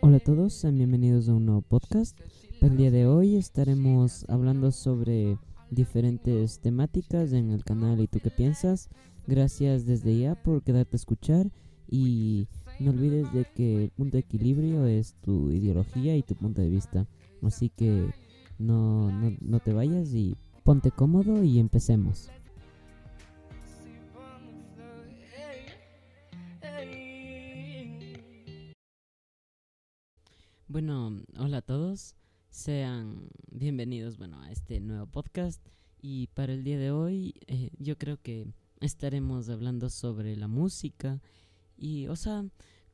Hola a todos, sean bienvenidos a un nuevo podcast. El día de hoy estaremos hablando sobre diferentes temáticas en el canal y tú qué piensas. Gracias desde ya por quedarte a escuchar y no olvides de que el punto de equilibrio es tu ideología y tu punto de vista. Así que no, no, no te vayas y ponte cómodo y empecemos. Hola a todos, sean bienvenidos bueno, a este nuevo podcast y para el día de hoy eh, yo creo que estaremos hablando sobre la música y, o sea,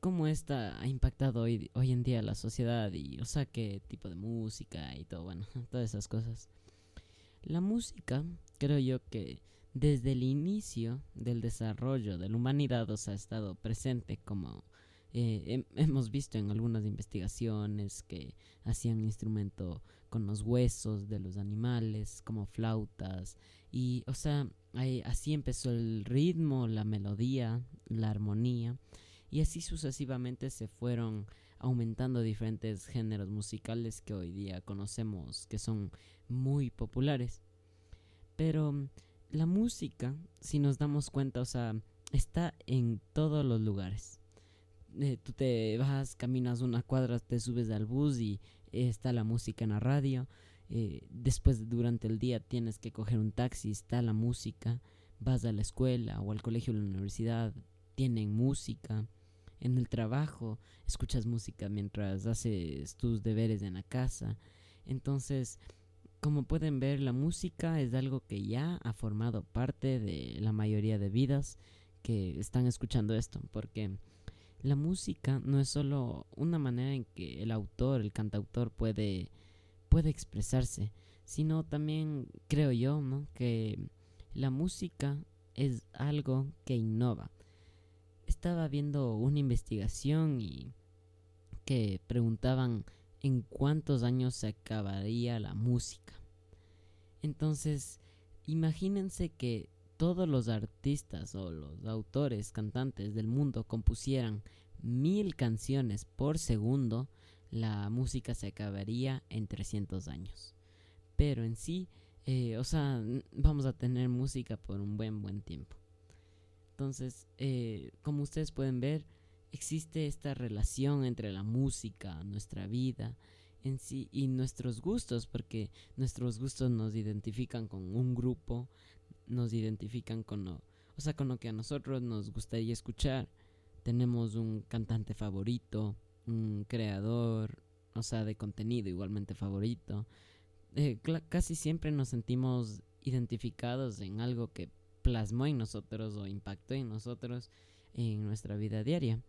cómo esta ha impactado hoy, hoy en día la sociedad y, o sea, qué tipo de música y todo, bueno, todas esas cosas. La música, creo yo que desde el inicio del desarrollo de la humanidad, o ha estado presente como eh, hemos visto en algunas investigaciones que hacían instrumento con los huesos de los animales, como flautas, y, o sea, así empezó el ritmo, la melodía, la armonía, y así sucesivamente se fueron aumentando diferentes géneros musicales que hoy día conocemos que son muy populares. Pero mm, la música, si nos damos cuenta, o sea, está en todos los lugares. Eh, tú te vas, caminas una cuadra, te subes al bus y está la música en la radio. Eh, después, durante el día, tienes que coger un taxi, está la música. Vas a la escuela o al colegio o la universidad, tienen música en el trabajo, escuchas música mientras haces tus deberes en la casa. Entonces, como pueden ver, la música es algo que ya ha formado parte de la mayoría de vidas que están escuchando esto, porque la música no es solo una manera en que el autor, el cantautor puede, puede expresarse, sino también creo yo, ¿no? que la música es algo que innova estaba viendo una investigación y que preguntaban en cuántos años se acabaría la música. Entonces, imagínense que todos los artistas o los autores, cantantes del mundo compusieran mil canciones por segundo, la música se acabaría en 300 años. Pero en sí, eh, o sea, vamos a tener música por un buen, buen tiempo. Entonces, eh, como ustedes pueden ver, existe esta relación entre la música, nuestra vida en sí y nuestros gustos, porque nuestros gustos nos identifican con un grupo, nos identifican con lo, o sea, con lo que a nosotros nos gustaría escuchar. Tenemos un cantante favorito, un creador, o sea, de contenido igualmente favorito. Eh, casi siempre nos sentimos identificados en algo que plasmó en nosotros o impactó en nosotros en nuestra vida diaria.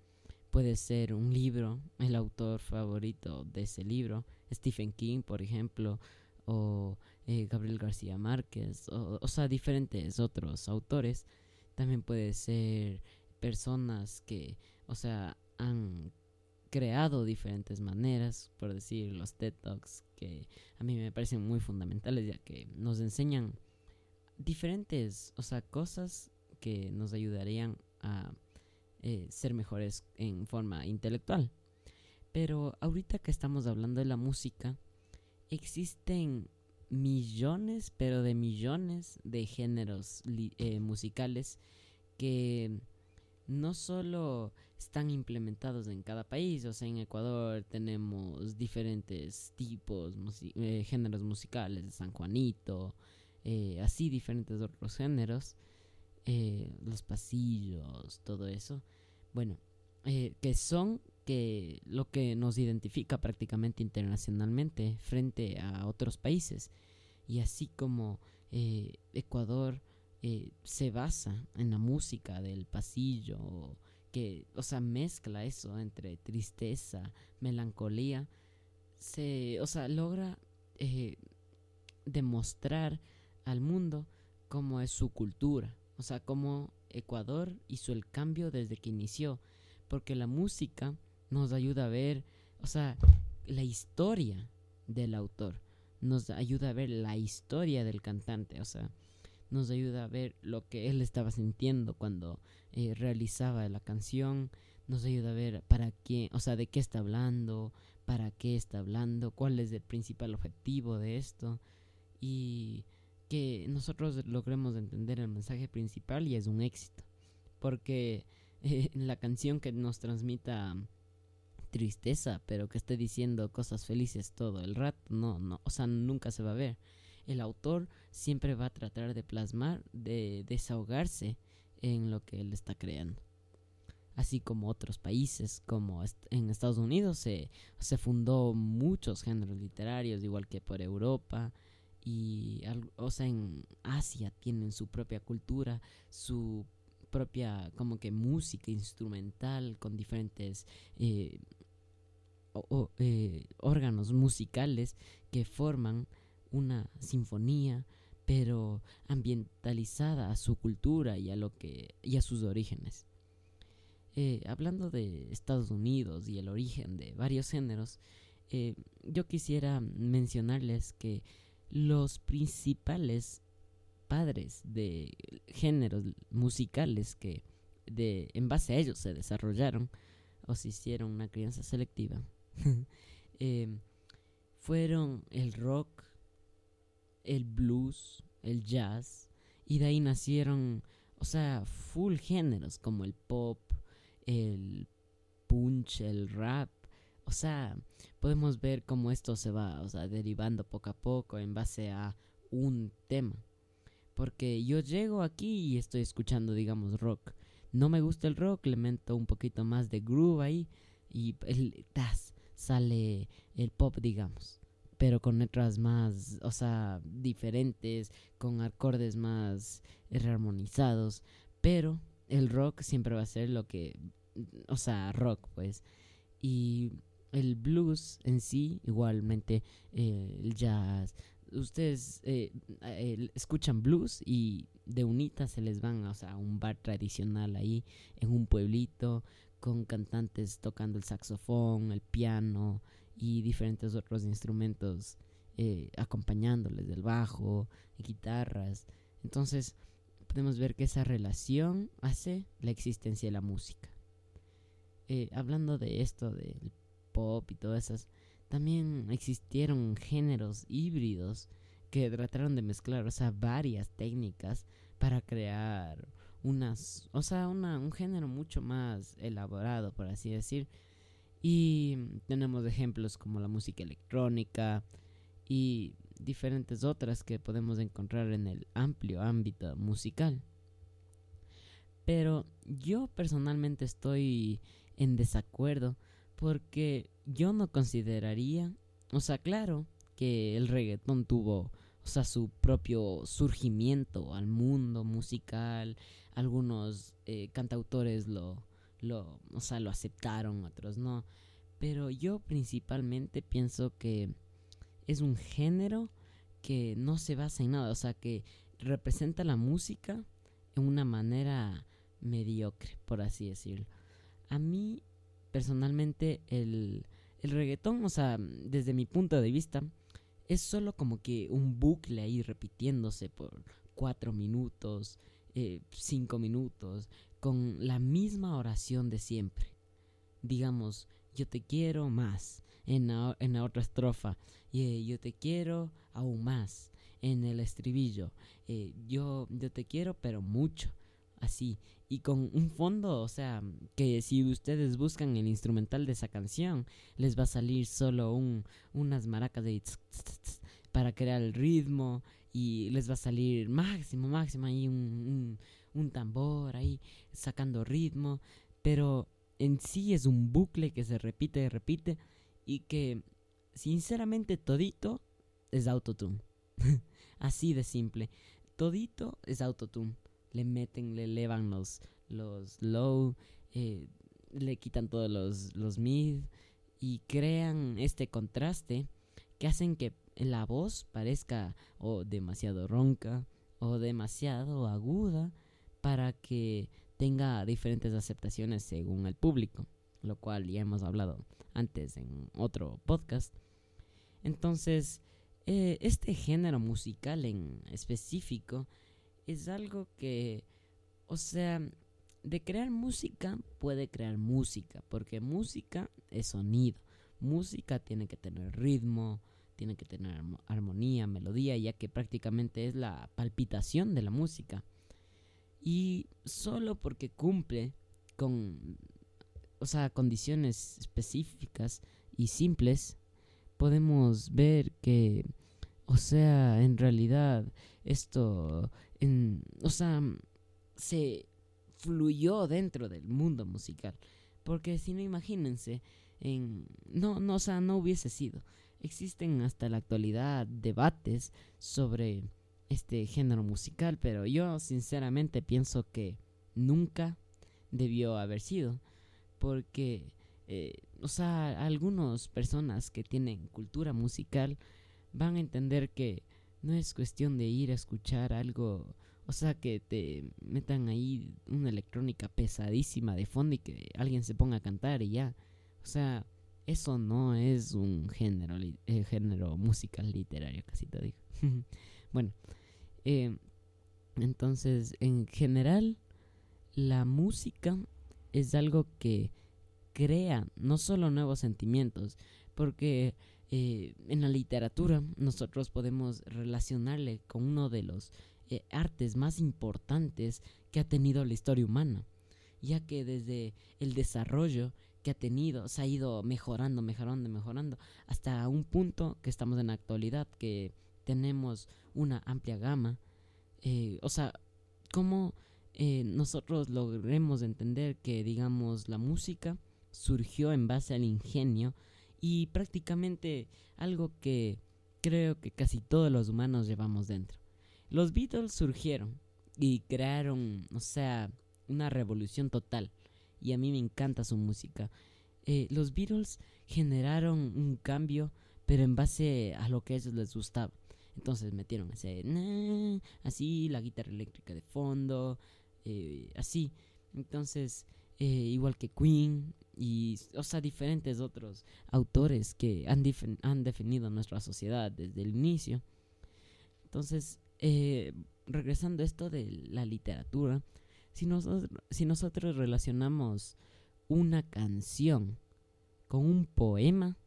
Puede ser un libro, el autor favorito de ese libro, Stephen King, por ejemplo, o eh, Gabriel García Márquez, o, o sea, diferentes otros autores. También puede ser personas que, o sea, han creado diferentes maneras, por decir los TED Talks, que a mí me parecen muy fundamentales, ya que nos enseñan diferentes, o sea, cosas que nos ayudarían a eh, ser mejores en forma intelectual. Pero ahorita que estamos hablando de la música, existen millones, pero de millones de géneros eh, musicales que no solo están implementados en cada país, o sea, en Ecuador tenemos diferentes tipos, eh, géneros musicales, de San Juanito, eh, así diferentes otros géneros, eh, los pasillos, todo eso, bueno, que son que lo que nos identifica prácticamente internacionalmente frente a otros países. Y así como Ecuador se basa en la música del pasillo, que, o sea, mezcla eso entre tristeza, melancolía, se, o sea, logra demostrar al mundo cómo es su cultura, o sea, cómo Ecuador hizo el cambio desde que inició, porque la música nos ayuda a ver, o sea, la historia del autor, nos ayuda a ver la historia del cantante, o sea, nos ayuda a ver lo que él estaba sintiendo cuando eh, realizaba la canción, nos ayuda a ver para qué, o sea, de qué está hablando, para qué está hablando, cuál es el principal objetivo de esto y que nosotros logremos entender el mensaje principal y es un éxito, porque eh, la canción que nos transmita tristeza, pero que esté diciendo cosas felices todo el rato, no, no, o sea, nunca se va a ver. El autor siempre va a tratar de plasmar, de desahogarse en lo que él está creando. Así como otros países, como en Estados Unidos se, se fundó muchos géneros literarios, igual que por Europa, y o sea en Asia tienen su propia cultura, su propia como que música instrumental con diferentes eh, eh, órganos musicales que forman una sinfonía pero ambientalizada a su cultura y a lo que y a sus orígenes. Eh, hablando de Estados Unidos y el origen de varios géneros eh, yo quisiera mencionarles que los principales padres de géneros musicales que de en base a ellos se desarrollaron o se hicieron una crianza selectiva Em, fueron el rock, el blues, el jazz, y de ahí nacieron, o sea, full géneros como el pop, el punch, el rap. O sea, podemos ver cómo esto se va, o sea, derivando poco a poco en base a un tema. Porque yo llego aquí y estoy escuchando, digamos, rock. No me gusta el rock, le meto un poquito más de groove ahí y el tas sale el pop, digamos, pero con letras más, o sea, diferentes, con acordes más rearmonizados, pero el rock siempre va a ser lo que, o sea, rock, pues, y el blues en sí, igualmente, eh, el jazz, ustedes eh, escuchan blues y de unita se les van o sea, a un bar tradicional ahí en un pueblito con cantantes tocando el saxofón, el piano y diferentes otros instrumentos eh, acompañándoles del bajo, guitarras. Entonces podemos ver que esa relación hace la existencia de la música. Eh, hablando de esto, del pop y todas esas, también existieron géneros híbridos que trataron de mezclar, o sea, varias técnicas para crear unas, o sea, una, un género mucho más elaborado, por así decir. Y tenemos ejemplos como la música electrónica y diferentes otras que podemos encontrar en el amplio ámbito musical. Pero yo personalmente estoy en desacuerdo porque yo no consideraría, o sea, claro que el reggaetón tuvo, o sea, su propio surgimiento al mundo musical algunos eh, cantautores lo, lo, o sea, lo aceptaron, otros no. Pero yo principalmente pienso que es un género que no se basa en nada, o sea, que representa la música en una manera mediocre, por así decirlo. A mí, personalmente, el, el reggaetón, o sea, desde mi punto de vista, es solo como que un bucle ahí repitiéndose por cuatro minutos eh, cinco minutos con la misma oración de siempre. Digamos, yo te quiero más en la, en la otra estrofa, eh, yo te quiero aún más en el estribillo, eh, yo, yo te quiero pero mucho, así, y con un fondo, o sea, que si ustedes buscan el instrumental de esa canción, les va a salir solo un, unas maracas de para crear el ritmo y les va a salir máximo, máximo ahí un, un, tambor ahí sacando ritmo, pero en sí es un bucle que se repite y repite y que sinceramente todito es autotune. Así de simple. Todito es autotune. Le meten, le elevan los, los low, eh, le quitan todos los, los mid y crean este contraste que hacen que la voz parezca o demasiado ronca o demasiado aguda para que tenga diferentes aceptaciones según el público, lo cual ya hemos hablado antes en otro podcast. Entonces, eh, este género musical en específico es algo que, o sea, de crear música puede crear música, porque música es sonido. Música tiene que tener ritmo, tiene que tener armonía, melodía, ya que prácticamente es la palpitación de la música. Y solo porque cumple con, o sea, condiciones específicas y simples, podemos ver que, o sea, en realidad esto, en, o sea, se fluyó dentro del mundo musical. Porque si no, imagínense, en, no, no, o sea, no hubiese sido. Existen hasta la actualidad debates sobre este género musical, pero yo sinceramente pienso que nunca debió haber sido. Porque, eh, o sea, algunas personas que tienen cultura musical van a entender que no es cuestión de ir a escuchar algo, o sea, que te metan ahí una electrónica pesadísima de fondo y que alguien se ponga a cantar y ya. O sea, eso no es un género, eh, género musical literario, casi te digo. bueno, eh, entonces, en general, la música es algo que crea no solo nuevos sentimientos, porque eh, en la literatura nosotros podemos relacionarle con uno de los artes más importantes que ha tenido la historia humana, ya que desde el desarrollo que ha tenido, se ha ido mejorando, mejorando, mejorando, hasta un punto que estamos en la actualidad, que tenemos una amplia gama. Eh, o sea, cómo eh, nosotros logremos entender que, digamos, la música surgió en base al ingenio y prácticamente algo que creo que casi todos los humanos llevamos dentro. Los Beatles surgieron y crearon, o sea, una revolución total y a mí me encanta su música. Eh, los Beatles generaron un cambio, pero en base a lo que a ellos les gustaba. Entonces metieron ese así, la guitarra eléctrica de fondo, eh, así. Entonces, eh, igual que Queen y, o sea, diferentes otros autores que han, han definido nuestra sociedad desde el inicio. Entonces, regresando a esto de la literatura, si nosotros, si nosotros relacionamos una canción con un poema,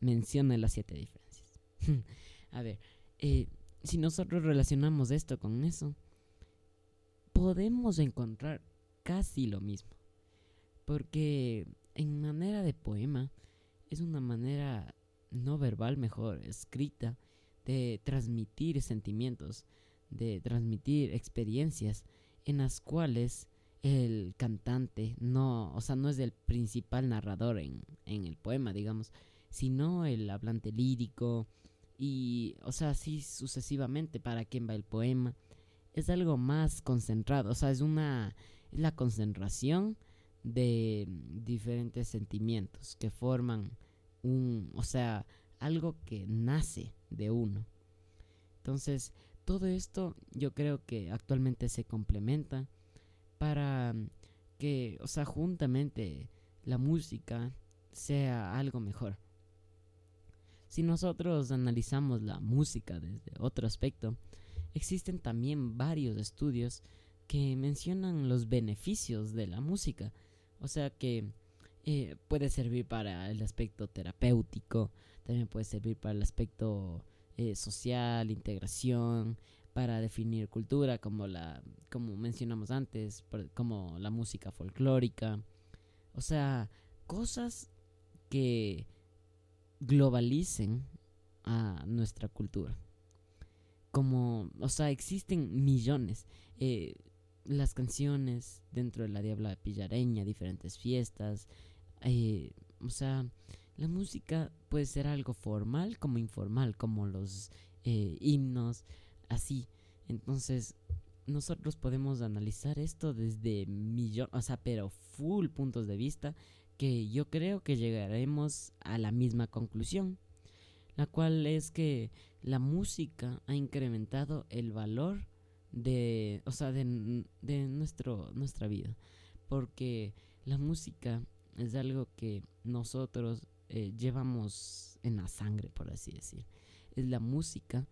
menciona las siete diferencias. A ver, eh, si nosotros relacionamos esto con eso, podemos encontrar casi lo mismo. Porque en manera de poema es una manera no verbal mejor, escrita, de transmitir sentimientos, de transmitir experiencias en las cuales el cantante no, o sea, no es el principal narrador en, en el poema, digamos, sino el hablante lírico y, o sea, así sucesivamente para quien va el poema. Es algo más concentrado, o sea, es una, es la concentración de diferentes sentimientos que forman un, o sea, algo que nace de uno. Entonces, todo esto yo creo que actualmente se complementa para que, o sea, juntamente la música sea algo mejor. Si nosotros analizamos la música desde otro aspecto, existen también varios estudios que mencionan los beneficios de la música. O sea que eh, puede servir para el aspecto terapéutico, también puede servir para el aspecto eh, social, integración, para definir cultura, como la, como mencionamos antes, como la música folclórica, o sea, cosas que globalicen a nuestra cultura. Como, o sea, existen millones. Eh, las canciones dentro de la Diabla Pillareña, diferentes fiestas, eh, o sea, la música puede ser algo formal como informal, como los eh, himnos, así. Entonces, nosotros podemos analizar esto desde millones, o sea, pero full puntos de vista, que yo creo que llegaremos a la misma conclusión, la cual es que la música ha incrementado el valor de, o sea, de, de nuestro, nuestra vida, porque la música es algo que nosotros eh, llevamos en la sangre, por así decir. Es la música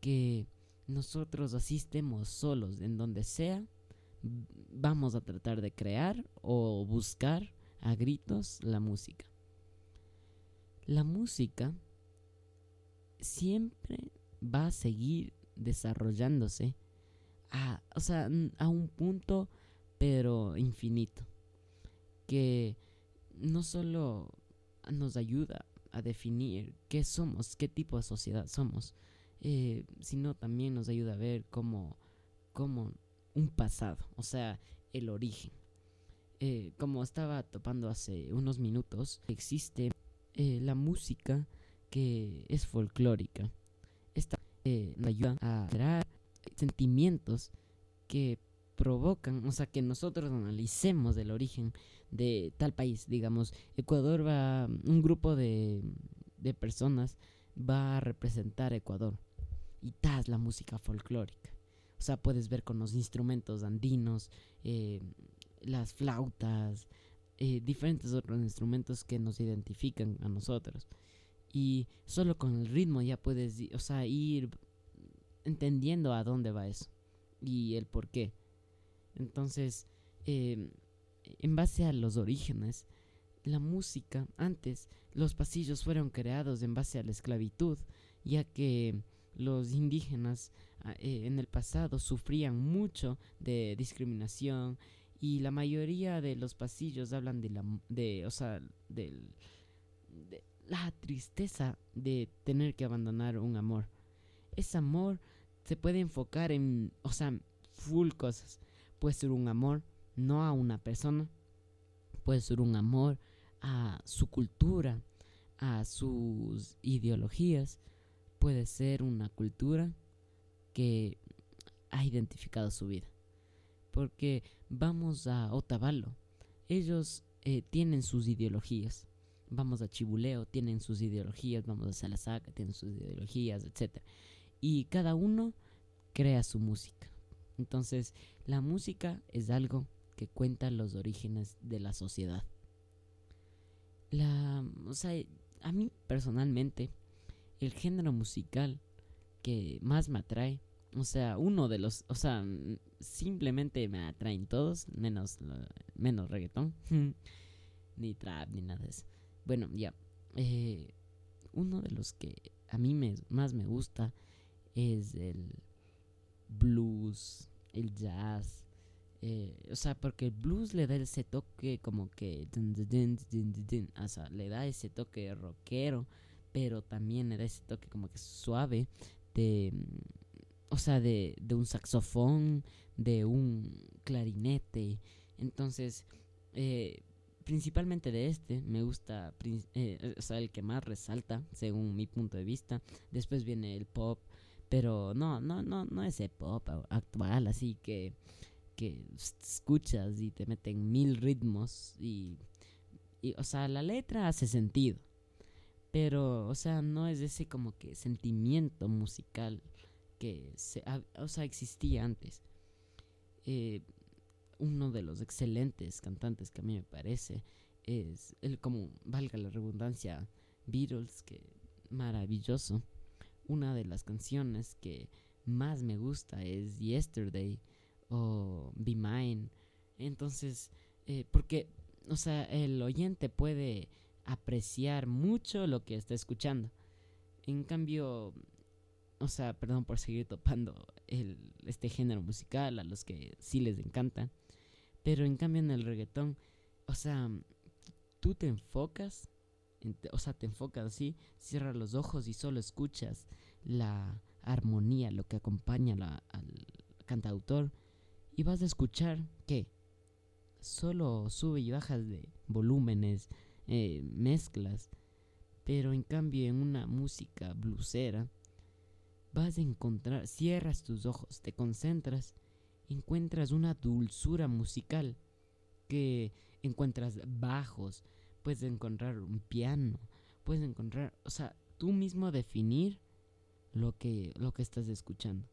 que nosotros asistemos solos en donde sea, vamos a tratar de crear o buscar a gritos la música. La música siempre va a seguir desarrollándose a, o sea, a un punto pero infinito que no solo nos ayuda a definir qué somos, qué tipo de sociedad somos, eh, sino también nos ayuda a ver cómo, cómo un pasado, o sea, el origen. Eh, como estaba topando hace unos minutos, existe eh, la música que es folclórica. Esta nos ayuda a crear sentimientos que provocan, o sea, que nosotros analicemos el origen de tal país, digamos, Ecuador va, un grupo de, de personas va a representar Ecuador y tal la música folclórica. O sea, puedes ver con los instrumentos andinos, eh, las flautas, eh, diferentes otros instrumentos que nos identifican a nosotros. Y solo con el ritmo ya puedes, o sea, ir entendiendo a dónde va eso y el por qué. Entonces, em, en base a los orígenes, la música, antes los pasillos fueron creados en base a la esclavitud, ya que los indígenas ah, eh, en el pasado sufrían mucho de discriminación y la mayoría de los pasillos hablan de la de o sea de la tristeza de tener que abandonar un amor. Ese amor se puede enfocar en o sea full cosas puede ser un amor no a una persona puede ser un amor a su cultura a sus ideologías puede ser una cultura que ha identificado su vida. Porque vamos a Otavalo, ellos eh, tienen sus ideologías. Vamos a Chibuleo, tienen sus ideologías. Vamos a Salasaca, tienen sus ideologías, etc. Y cada uno crea su música. Entonces, la música es algo que cuenta los orígenes de la sociedad. La, o sea, a mí personalmente el género musical que más me atrae. O sea, uno de los, o sea, simplemente me atraen todos, menos, menos reggaetón, ni trap, ni nada de eso. Bueno, ya, eh, uno de los que a mí me, más me gusta es el blues, el jazz. Eh, o sea, porque el blues le da ese toque como que... Sea, le da ese toque rockero pero también era ese toque como que suave de, mm, o sea, de, de un saxofón, de un clarinete. Entonces, eh, principalmente de este, me gusta, eh, o sea, el que más resalta, según mi punto de vista. Después viene el pop, pero no, no, no, no ese pop actual, así que, que escuchas y te meten mil ritmos y, y, o sea, la letra hace sentido. Pero, o sea, no es ese como que sentimiento musical que se, o sea, existía antes. Eh, uno de los excelentes cantantes que a mí me parece es el como valga la redundancia Beatles que maravilloso una de las canciones que más me gusta es Yesterday o Be Mine entonces eh, porque o sea el oyente puede apreciar mucho lo que está escuchando. En cambio, o sea, perdón por seguir topando este género musical a los que sí les encanta, pero en cambio en el reggaetón, o sea, tú te enfocas, o sea, te enfocas así, cierras los ojos y solo escuchas la armonía, lo que acompaña al cantautor, y vas a escuchar que solo sube y bajas de volúmenes, eh, mezclas. Pero en cambio en una música blusera vas a encontrar, cierras tus ojos, te concentras, encuentras una dulzura musical que encuentras bajos, puedes encontrar un piano, puedes encontrar, o sea, tú mismo definir lo que lo que estás escuchando.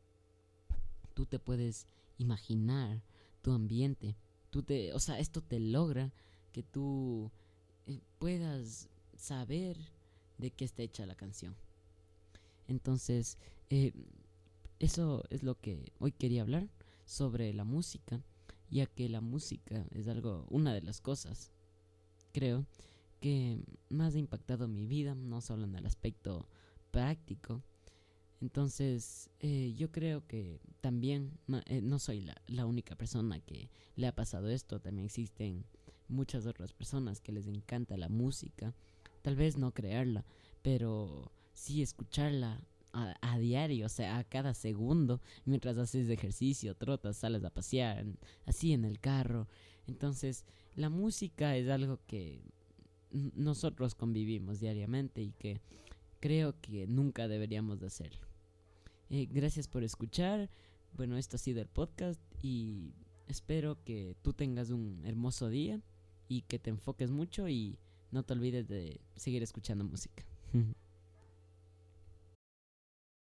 Tú te puedes imaginar tu ambiente. Tú te, o sea, esto te logra que tú eh, puedas saber de qué está hecha la canción. Entonces, eh, eso es lo que hoy quería hablar sobre la música, ya que la música es algo, una de las cosas, creo, que más ha impactado mi vida, no solo en el aspecto práctico. Entonces, eh, yo creo que también eh, no soy la, la única persona que le ha pasado esto, también existen muchas otras personas que les encanta la música, tal vez no crearla, pero sí escucharla a, diario, o sea, a cada segundo, mientras haces ejercicio, trotas, sales a pasear, así en el carro. Entonces, la música es algo que nosotros convivimos diariamente y que creo que nunca deberíamos de hacerlo. Eh, gracias por escuchar. Bueno, esto ha sido el podcast y espero que tú tengas un hermoso día y que te enfoques mucho y no te olvides de seguir escuchando música.